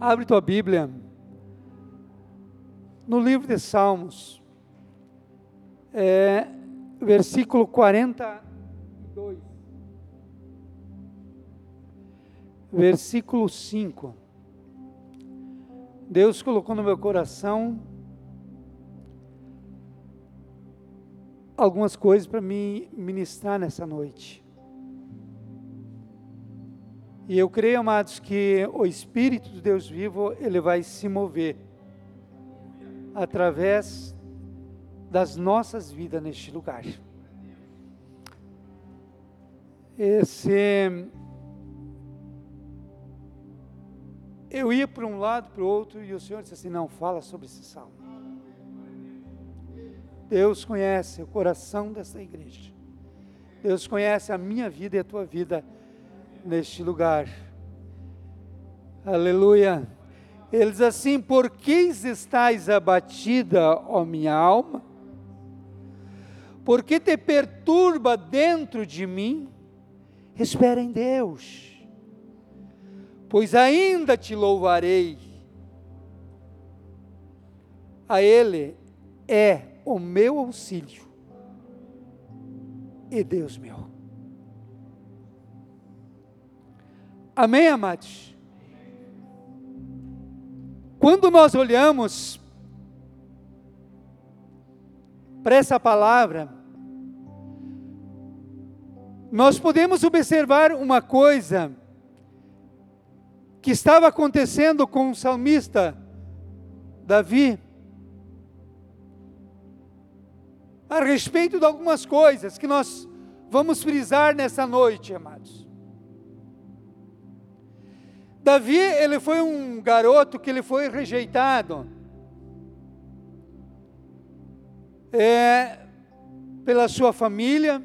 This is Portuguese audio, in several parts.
Abre tua Bíblia no livro de Salmos, é, versículo 42, versículo 5. Deus colocou no meu coração algumas coisas para me ministrar nessa noite. E eu creio, amados, que o Espírito de Deus vivo, ele vai se mover através das nossas vidas neste lugar. Esse eu ia para um lado, para o outro, e o Senhor disse assim: não, fala sobre esse salmo. Deus conhece o coração dessa igreja. Deus conhece a minha vida e a tua vida neste lugar. Aleluia. Ele diz assim: Por que estás abatida, ó minha alma? Por que te perturba dentro de mim? Espera em Deus, pois ainda te louvarei. A Ele é o meu auxílio e Deus meu. Amém, amados? Quando nós olhamos para essa palavra, nós podemos observar uma coisa que estava acontecendo com o salmista Davi, a respeito de algumas coisas que nós vamos frisar nessa noite, amados. Davi, ele foi um garoto que ele foi rejeitado. É, pela sua família,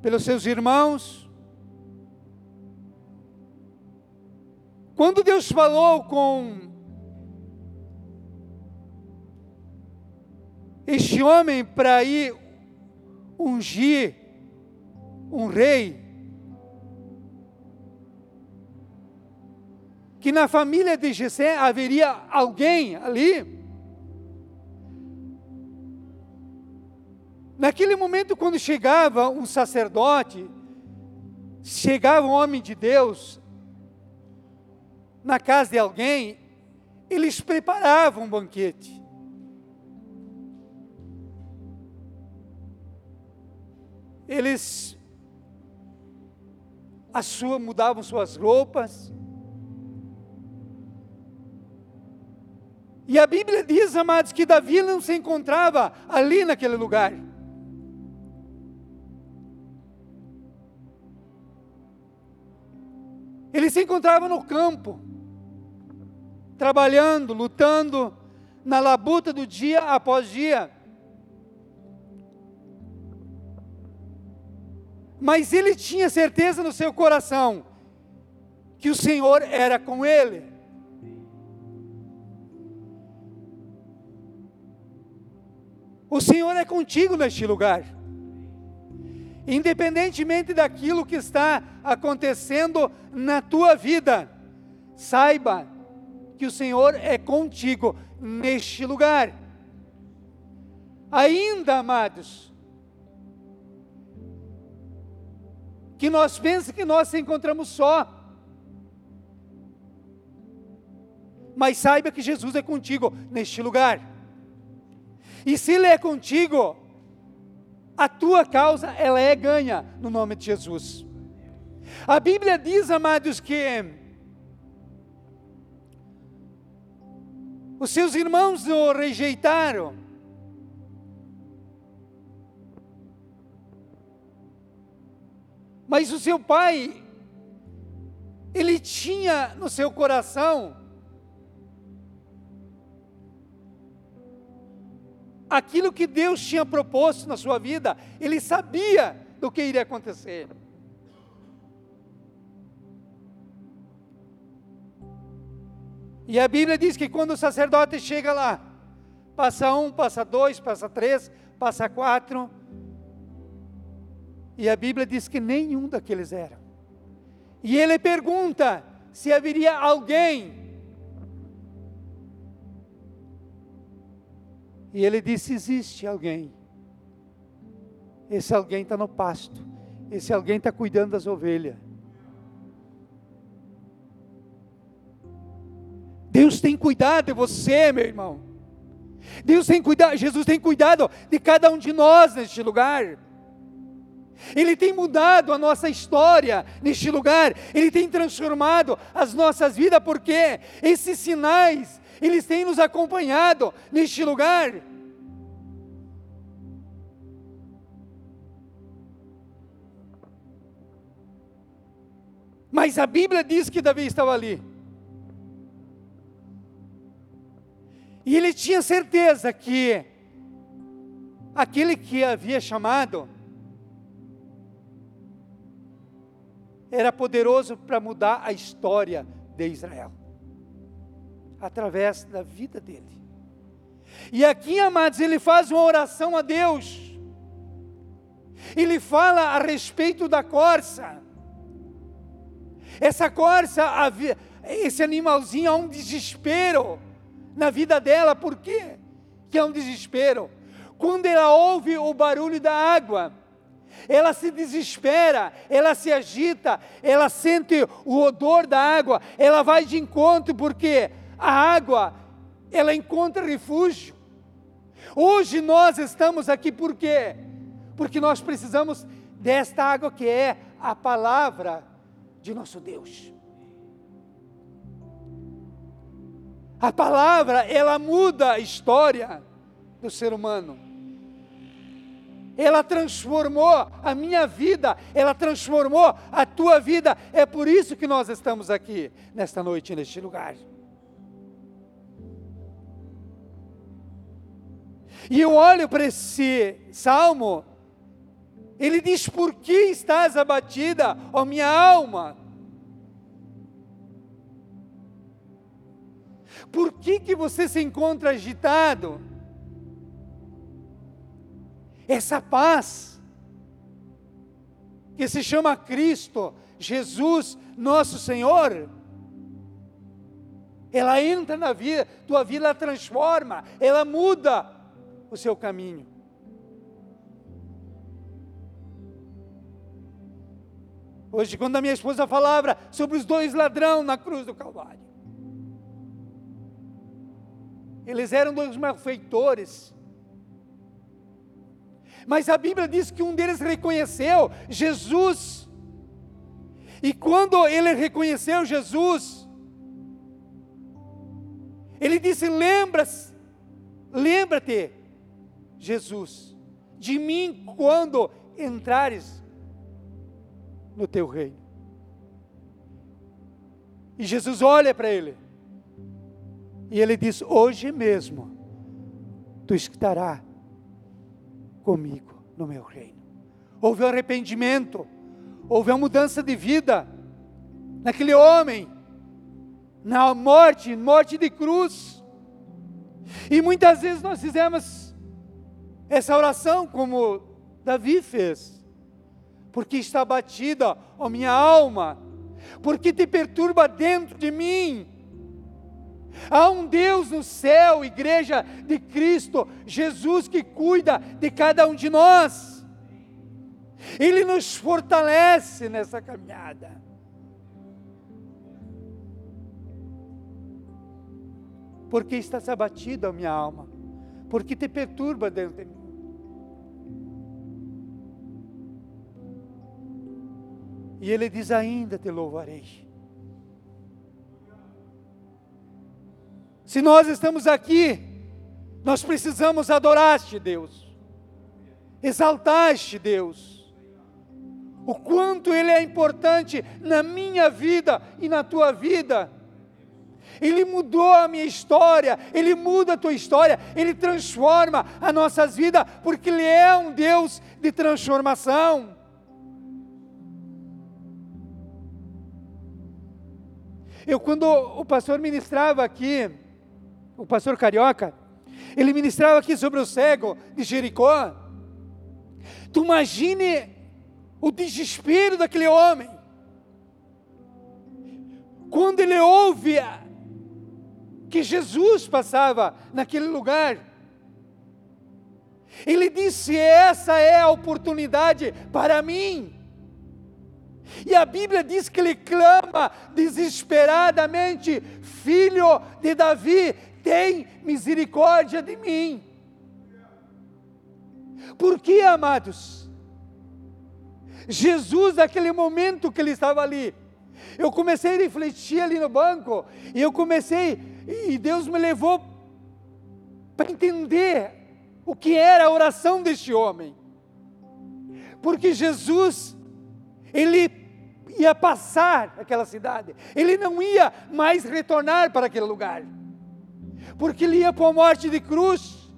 pelos seus irmãos. Quando Deus falou com este homem para ir ungir um rei, que na família de Jessé haveria alguém ali. Naquele momento, quando chegava um sacerdote, chegava um homem de Deus na casa de alguém, eles preparavam um banquete. Eles a sua, mudavam suas roupas, E a Bíblia diz, amados, que Davi não se encontrava ali naquele lugar. Ele se encontrava no campo, trabalhando, lutando, na labuta do dia após dia. Mas ele tinha certeza no seu coração que o Senhor era com ele. O Senhor é contigo neste lugar. Independentemente daquilo que está acontecendo na tua vida, saiba que o Senhor é contigo neste lugar. Ainda, amados, que nós pensamos que nós se encontramos só. Mas saiba que Jesus é contigo neste lugar. E se Ele é contigo, a tua causa ela é ganha no nome de Jesus. A Bíblia diz, amados, que os seus irmãos o rejeitaram. Mas o seu pai, ele tinha no seu coração aquilo que Deus tinha proposto na sua vida, ele sabia do que iria acontecer. E a Bíblia diz que quando o sacerdote chega lá, passa um, passa dois, passa três, passa quatro, e a Bíblia diz que nenhum daqueles era. E ele pergunta: se haveria alguém. E ele disse: existe alguém. Esse alguém está no pasto. Esse alguém está cuidando das ovelhas. Deus tem cuidado de você, meu irmão. Deus tem cuidado, Jesus tem cuidado de cada um de nós neste lugar. Ele tem mudado a nossa história neste lugar, Ele tem transformado as nossas vidas, porque esses sinais, eles têm nos acompanhado neste lugar. Mas a Bíblia diz que Davi estava ali. E ele tinha certeza que aquele que havia chamado era poderoso para mudar a história de Israel, através da vida dele. E aqui, amados, ele faz uma oração a Deus. Ele fala a respeito da corça. Essa corça, esse animalzinho, há um desespero na vida dela, por quê? Que é um desespero. Quando ela ouve o barulho da água, ela se desespera, ela se agita, ela sente o odor da água, ela vai de encontro, porque a água, ela encontra refúgio. Hoje nós estamos aqui por quê? Porque nós precisamos desta água que é a palavra de nosso Deus. A palavra, ela muda a história do ser humano. Ela transformou a minha vida, ela transformou a tua vida. É por isso que nós estamos aqui nesta noite, neste lugar. E eu olho para esse salmo ele diz: Por que estás abatida, ó minha alma? Por que, que você se encontra agitado? Essa paz, que se chama Cristo, Jesus, nosso Senhor, ela entra na vida, tua vida ela transforma, ela muda o seu caminho. Hoje, quando a minha esposa falava sobre os dois ladrões na cruz do Calvário, eles eram dois malfeitores. Mas a Bíblia diz que um deles reconheceu Jesus. E quando ele reconheceu Jesus, ele disse: Lembra-se, lembra-te, Jesus, de mim quando entrares no teu reino. E Jesus olha para ele. E ele diz: Hoje mesmo tu estarás comigo no meu reino. Houve um arrependimento, houve uma mudança de vida naquele homem, na morte, morte de cruz. E muitas vezes nós fizemos essa oração como Davi fez porque está batida, ó minha alma, porque te perturba dentro de mim. Há um Deus no céu, igreja de Cristo, Jesus que cuida de cada um de nós. Ele nos fortalece nessa caminhada. Porque estás abatida, minha alma? Porque te perturba dentro de mim? E ele diz: Ainda te louvarei. Se nós estamos aqui, nós precisamos adorar-te, Deus, exaltar-te, Deus. O quanto Ele é importante na minha vida e na tua vida. Ele mudou a minha história, Ele muda a tua história, Ele transforma as nossas vidas, porque Ele é um Deus de transformação. Eu, quando o pastor ministrava aqui, o pastor Carioca, ele ministrava aqui sobre o cego de Jericó. Tu imagine o desespero daquele homem. quando ele ouve que Jesus passava naquele lugar, ele disse: Essa é a oportunidade para mim. E a Bíblia diz que ele clama desesperadamente: Filho de Davi, tem misericórdia de mim. Por que, amados? Jesus, naquele momento que ele estava ali, eu comecei a refletir ali no banco, e eu comecei, e Deus me levou para entender o que era a oração deste homem. Porque Jesus, ele ia passar aquela cidade, ele não ia mais retornar para aquele lugar, porque ele ia para a morte de cruz.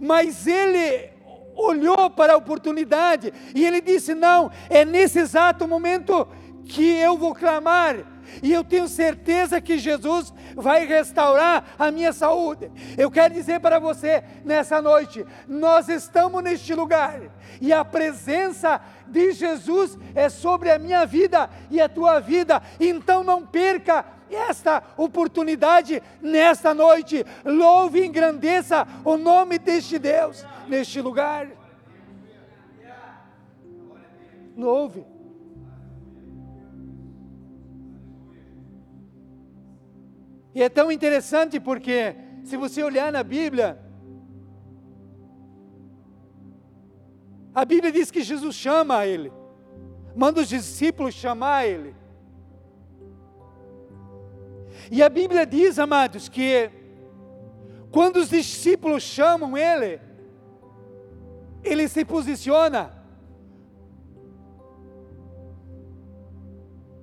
Mas ele olhou para a oportunidade e ele disse: Não, é nesse exato momento que eu vou clamar, e eu tenho certeza que Jesus vai restaurar a minha saúde. Eu quero dizer para você nessa noite: nós estamos neste lugar, e a presença de Jesus é sobre a minha vida e a tua vida, então não perca esta oportunidade nesta noite. Louve e engrandeça o nome deste Deus neste lugar. Louve. E é tão interessante porque, se você olhar na Bíblia, a Bíblia diz que Jesus chama ele, manda os discípulos chamar ele. E a Bíblia diz, amados, que quando os discípulos chamam ele, ele se posiciona.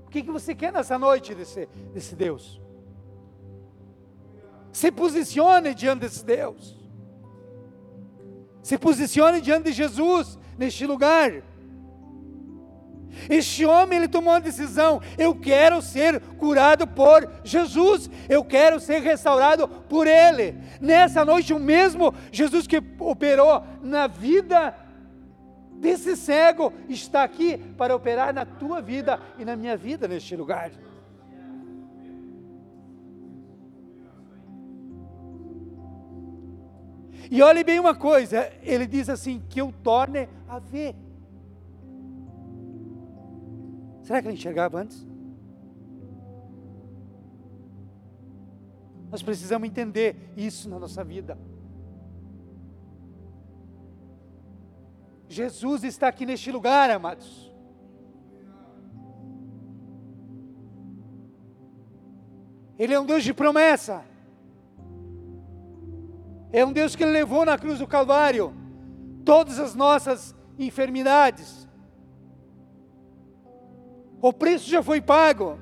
O que, que você quer nessa noite desse, desse Deus? Se posicione diante desse Deus. Se posicione diante de Jesus neste lugar. Este homem ele tomou uma decisão: eu quero ser curado por Jesus, eu quero ser restaurado por Ele. Nessa noite, o mesmo Jesus que operou na vida desse cego está aqui para operar na tua vida e na minha vida neste lugar. E olhe bem uma coisa, ele diz assim: que eu torne a ver. Será que ele enxergava antes? Nós precisamos entender isso na nossa vida. Jesus está aqui neste lugar, amados. Ele é um Deus de promessa. É um Deus que levou na cruz do Calvário todas as nossas enfermidades. O preço já foi pago.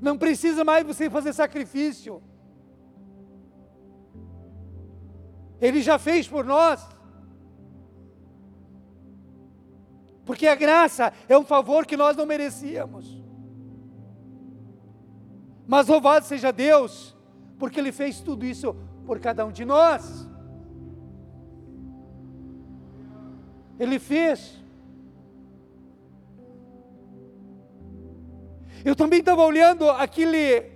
Não precisa mais você fazer sacrifício. Ele já fez por nós. Porque a graça é um favor que nós não merecíamos. Mas louvado seja Deus, porque Ele fez tudo isso por cada um de nós. Ele fez. Eu também estava olhando aquele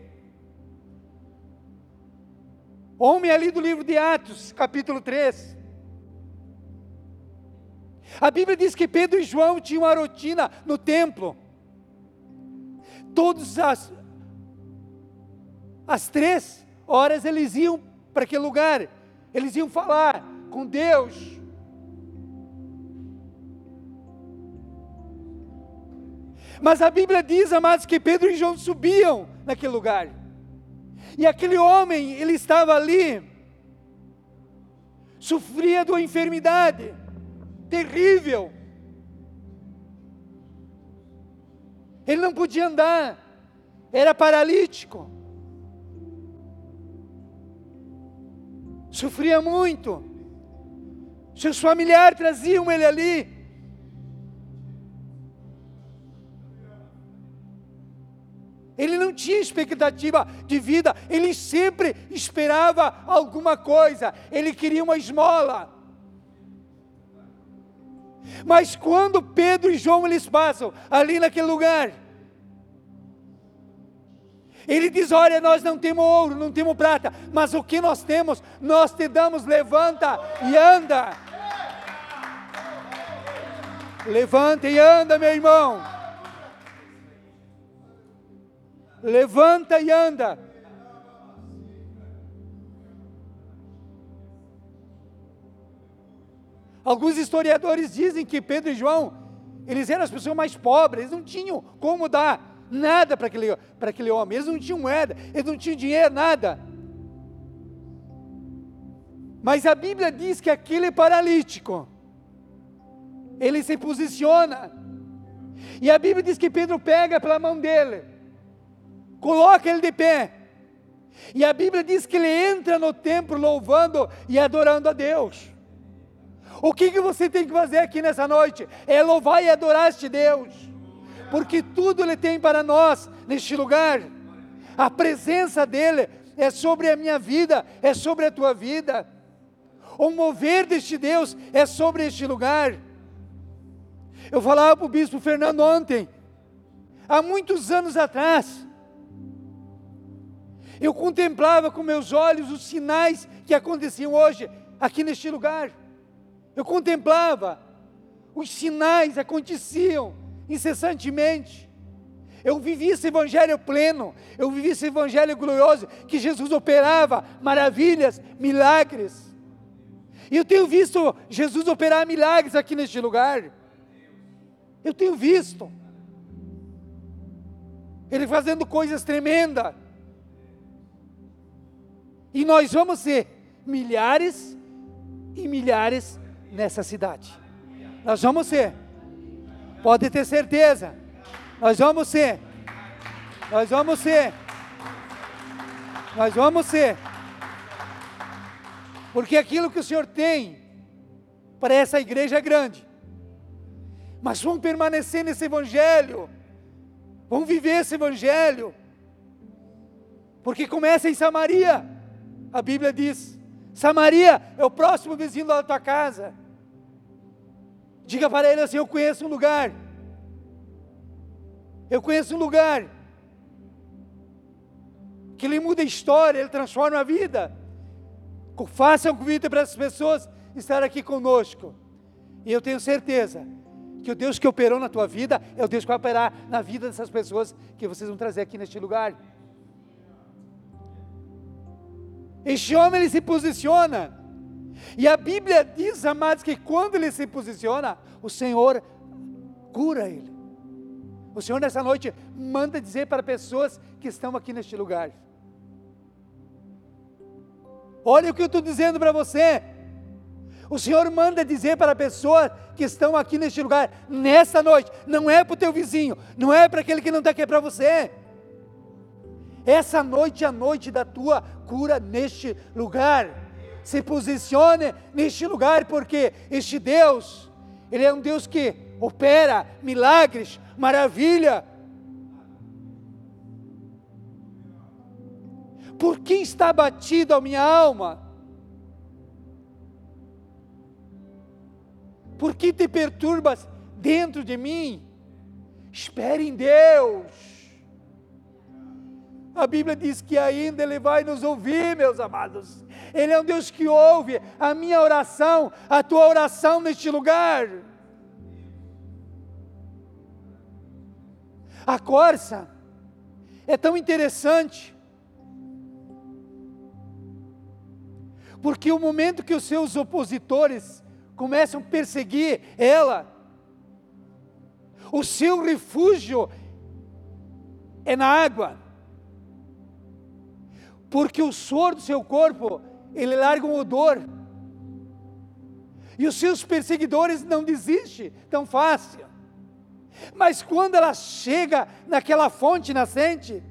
homem ali do livro de Atos, capítulo 3. A Bíblia diz que Pedro e João tinham uma rotina no templo. Todas as, as três horas eles iam para aquele lugar, eles iam falar com Deus. Mas a Bíblia diz, amados, que Pedro e João subiam naquele lugar. E aquele homem, ele estava ali, sofria de uma enfermidade terrível. Ele não podia andar, era paralítico. Sofria muito. Seus familiares traziam ele ali. Ele não tinha expectativa de vida, ele sempre esperava alguma coisa, ele queria uma esmola. Mas quando Pedro e João eles passam ali naquele lugar, ele diz: Olha, nós não temos ouro, não temos prata, mas o que nós temos, nós te damos, levanta e anda. Levanta e anda, meu irmão. Levanta e anda. Alguns historiadores dizem que Pedro e João, eles eram as pessoas mais pobres, eles não tinham como dar nada para aquele, para aquele homem. Eles não tinham moeda, eles não tinham dinheiro, nada. Mas a Bíblia diz que aquele paralítico, ele se posiciona. E a Bíblia diz que Pedro pega pela mão dele, coloca ele de pé. E a Bíblia diz que ele entra no templo louvando e adorando a Deus. O que, que você tem que fazer aqui nessa noite? É louvar e adorar este Deus porque tudo Ele tem para nós neste lugar. A presença dEle é sobre a minha vida, é sobre a tua vida. O mover deste Deus é sobre este lugar. Eu falava para o bispo Fernando ontem, há muitos anos atrás, eu contemplava com meus olhos os sinais que aconteciam hoje aqui neste lugar. Eu contemplava, os sinais aconteciam incessantemente. Eu vivi esse evangelho pleno, eu vivi esse evangelho glorioso, que Jesus operava maravilhas, milagres. E eu tenho visto Jesus operar milagres aqui neste lugar. Eu tenho visto. Ele fazendo coisas tremendas. E nós vamos ser milhares e milhares nessa cidade. Nós vamos ser. Pode ter certeza. Nós vamos ser. Nós vamos ser. Nós vamos ser. Porque aquilo que o Senhor tem para essa igreja é grande. Mas vamos permanecer nesse evangelho. Vamos viver esse evangelho. Porque começa em Samaria. A Bíblia diz: Samaria é o próximo vizinho da tua casa. Diga para ele assim: Eu conheço um lugar. Eu conheço um lugar. Que ele muda a história, ele transforma a vida. Faça um convite para essas pessoas estar aqui conosco. E eu tenho certeza que o Deus que operou na tua vida é o Deus que vai operar na vida dessas pessoas que vocês vão trazer aqui neste lugar. Este homem ele se posiciona e a Bíblia diz, amados, que quando ele se posiciona, o Senhor cura ele. O Senhor nessa noite manda dizer para pessoas que estão aqui neste lugar. Olha o que eu estou dizendo para você. O Senhor manda dizer para pessoas que estão aqui neste lugar, nessa noite, não é para o teu vizinho, não é para aquele que não está aqui, é para você. Essa noite é a noite da tua cura neste lugar se posicione neste lugar, porque este Deus, Ele é um Deus que opera milagres, maravilha. Por que está abatida a minha alma? Por que te perturbas dentro de mim? Espere em Deus. A Bíblia diz que ainda Ele vai nos ouvir, meus amados. Ele é um Deus que ouve a minha oração, a tua oração neste lugar. A corça é tão interessante, porque o momento que os seus opositores começam a perseguir ela, o seu refúgio é na água porque o suor do seu corpo, ele larga um odor. E os seus perseguidores não desistem tão fácil. Mas quando ela chega naquela fonte nascente,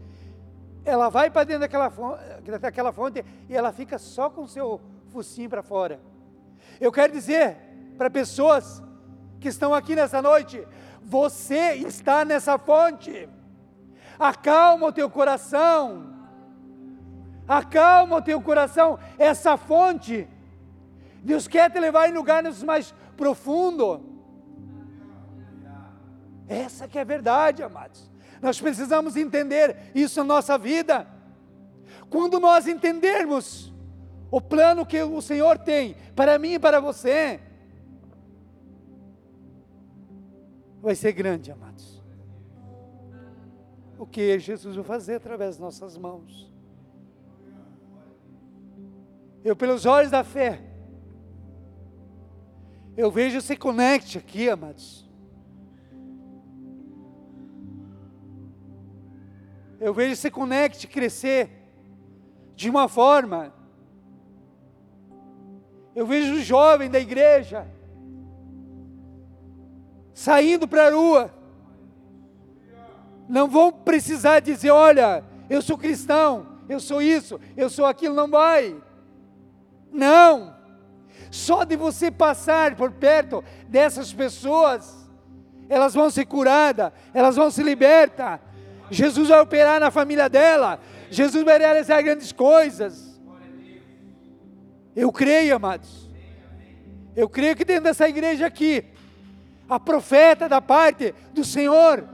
ela vai para dentro daquela fonte, daquela fonte e ela fica só com o seu focinho para fora. Eu quero dizer para pessoas que estão aqui nessa noite, você está nessa fonte. Acalma o teu coração acalma o teu coração, essa fonte. Deus quer te levar em lugares mais profundos. Essa que é a verdade, amados. Nós precisamos entender isso na nossa vida. Quando nós entendermos o plano que o Senhor tem para mim e para você, vai ser grande, amados. O que Jesus vai fazer através das nossas mãos. Eu, pelos olhos da fé, eu vejo se conecte aqui, amados. Eu vejo se conecte crescer de uma forma. Eu vejo o jovem da igreja saindo para a rua. Não vão precisar dizer, olha, eu sou cristão, eu sou isso, eu sou aquilo, não vai. Não. Só de você passar por perto dessas pessoas, elas vão ser curadas, elas vão se libertar. Jesus vai operar na família dela, Jesus vai realizar grandes coisas. Eu creio, amados. Eu creio que dentro dessa igreja aqui, a profeta da parte do Senhor,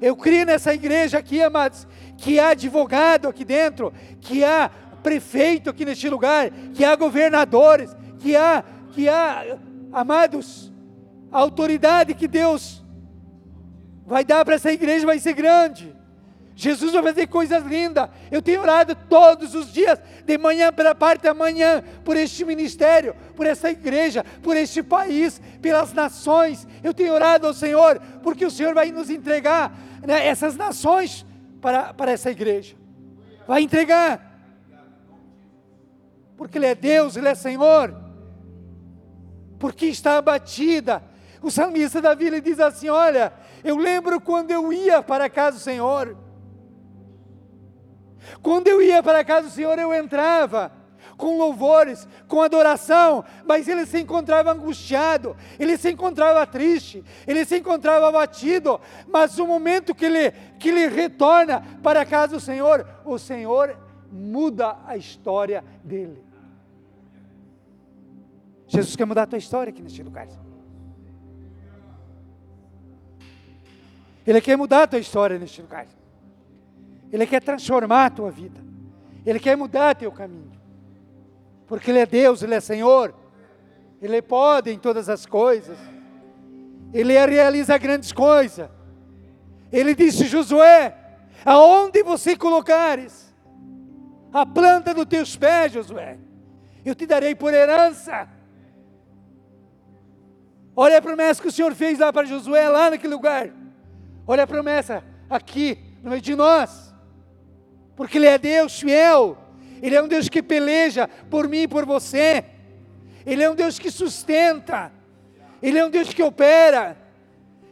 eu creio nessa igreja aqui, amados, que há advogado aqui dentro, que há prefeito aqui neste lugar, que há governadores, que há, que há, amados, a autoridade que Deus vai dar para essa igreja vai ser grande. Jesus vai fazer coisas lindas. Eu tenho orado todos os dias, de manhã pela parte da manhã, por este ministério, por essa igreja, por este país, pelas nações. Eu tenho orado ao Senhor, porque o Senhor vai nos entregar né, essas nações para, para essa igreja. Vai entregar. Porque Ele é Deus, Ele é Senhor. Porque está abatida. O salmista Davi ele diz assim: Olha, eu lembro quando eu ia para a casa do Senhor quando eu ia para a casa do Senhor, eu entrava com louvores, com adoração, mas ele se encontrava angustiado, ele se encontrava triste, ele se encontrava abatido, mas no momento que ele, que ele retorna para a casa do Senhor, o Senhor muda a história dele. Jesus quer mudar a tua história aqui neste lugar. Ele quer mudar a tua história neste lugar. Ele quer transformar a tua vida. Ele quer mudar teu caminho. Porque Ele é Deus, Ele é Senhor. Ele pode em todas as coisas. Ele realiza grandes coisas. Ele disse: Josué, aonde você colocares a planta dos teus pés, Josué, eu te darei por herança. Olha a promessa que o Senhor fez lá para Josué, lá naquele lugar. Olha a promessa aqui, no meio de nós. Porque Ele é Deus fiel, Ele é um Deus que peleja por mim e por você, Ele é um Deus que sustenta, Ele é um Deus que opera,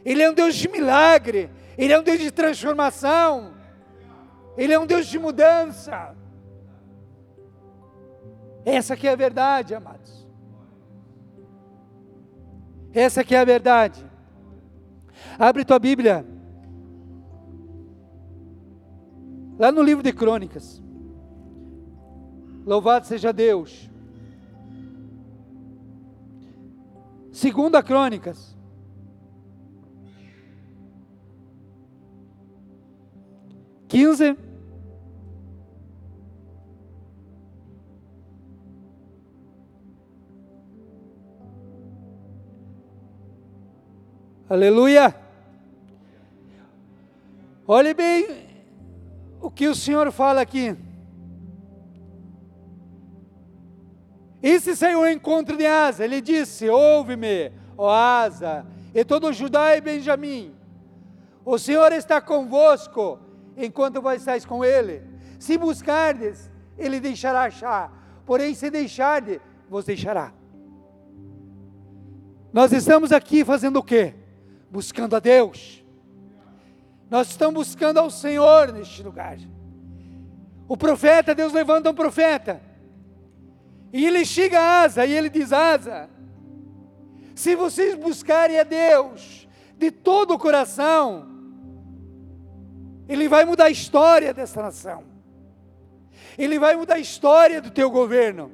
Ele é um Deus de milagre, Ele é um Deus de transformação, Ele é um Deus de mudança. Essa que é a verdade, amados. Essa que é a verdade. Abre tua Bíblia Lá no livro de Crônicas. Louvado seja Deus. Segunda Crônicas. Quinze. Aleluia. Olhe bem o que o Senhor fala aqui. Esse saiu ao encontro de Asa, ele disse: Ouve-me, ó Asa, e todo Judá e Benjamim. O Senhor está convosco enquanto vós estáis com ele. Se buscardes, ele deixará achar. Porém, se deixardes, vos deixará. Nós estamos aqui fazendo o quê? Buscando a Deus. Nós estamos buscando ao Senhor neste lugar. O profeta, Deus levanta um profeta. E ele chega a Asa e ele diz: Asa, se vocês buscarem a Deus de todo o coração, Ele vai mudar a história dessa nação. Ele vai mudar a história do teu governo.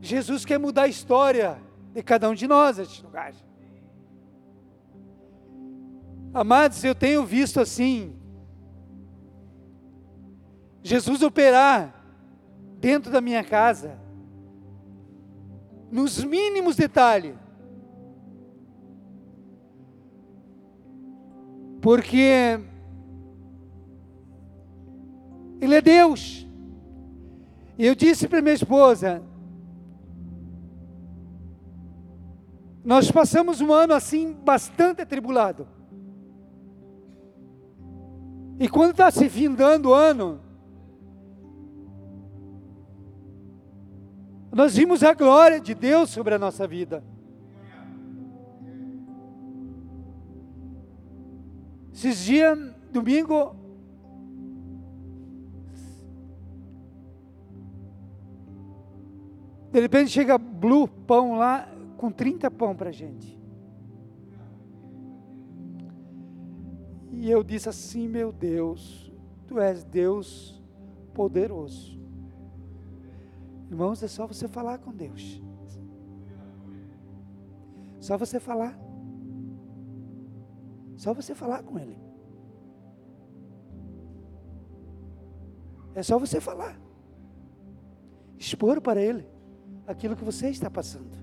Jesus quer mudar a história de cada um de nós neste lugar. Amados, eu tenho visto assim, Jesus operar dentro da minha casa, nos mínimos detalhes. Porque Ele é Deus. E eu disse para minha esposa, nós passamos um ano assim bastante atribulado. E quando está se findando o ano, nós vimos a glória de Deus sobre a nossa vida. Esses dias, domingo, de repente chega Blue Pão lá com 30 pão para gente. E eu disse assim, meu Deus, Tu és Deus poderoso. Irmãos, é só você falar com Deus. Só você falar. Só você falar com Ele. É só você falar. Expor para Ele aquilo que você está passando.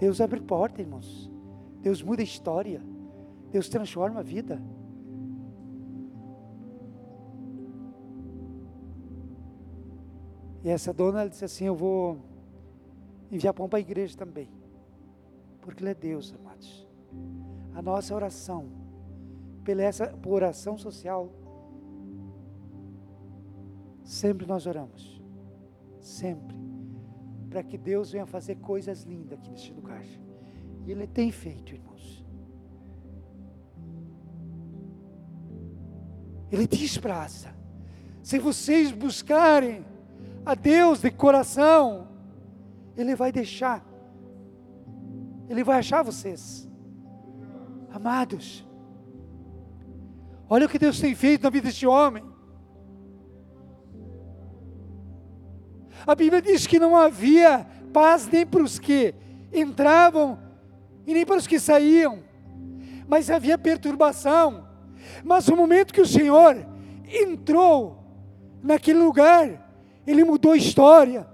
Deus abre porta, irmãos. Deus muda a história. Deus transforma a vida. E essa dona ela disse assim: Eu vou enviar pão para a igreja também. Porque Ele é Deus, amados. A nossa oração, pela essa por oração social, sempre nós oramos. Sempre. Para que Deus venha fazer coisas lindas aqui neste lugar. E Ele tem feito, irmãos. Ele diz para se vocês buscarem a Deus de coração, Ele vai deixar, Ele vai achar vocês, amados. Olha o que Deus tem feito na vida deste homem. A Bíblia diz que não havia paz nem para os que entravam e nem para os que saíam, mas havia perturbação. Mas no momento que o Senhor entrou naquele lugar, ele mudou a história.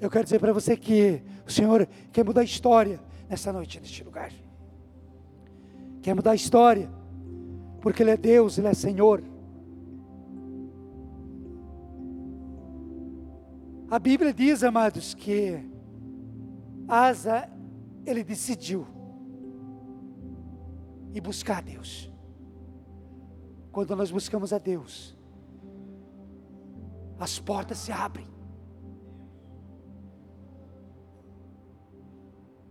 Eu quero dizer para você que o Senhor quer mudar a história nessa noite, neste lugar. Quer mudar a história, porque Ele é Deus, Ele é Senhor. A Bíblia diz, amados, que Asa, ele decidiu ir buscar a Deus. Quando nós buscamos a Deus, as portas se abrem.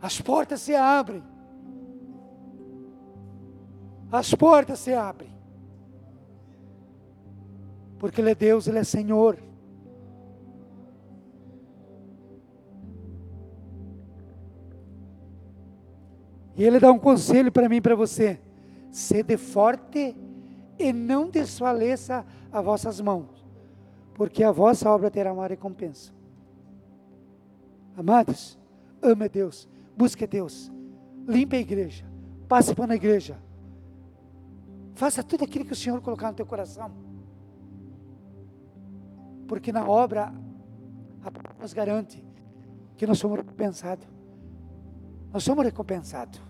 As portas se abrem. As portas se abrem. Porque Ele é Deus, Ele é Senhor. E Ele dá um conselho para mim e para você: sede forte e não desfaleça as vossas mãos porque a vossa obra terá uma recompensa. Amados, ame Deus, busque Deus, limpe a igreja, passe para a igreja, faça tudo aquilo que o Senhor colocar no teu coração, porque na obra a nos garante que nós somos recompensados, nós somos recompensados.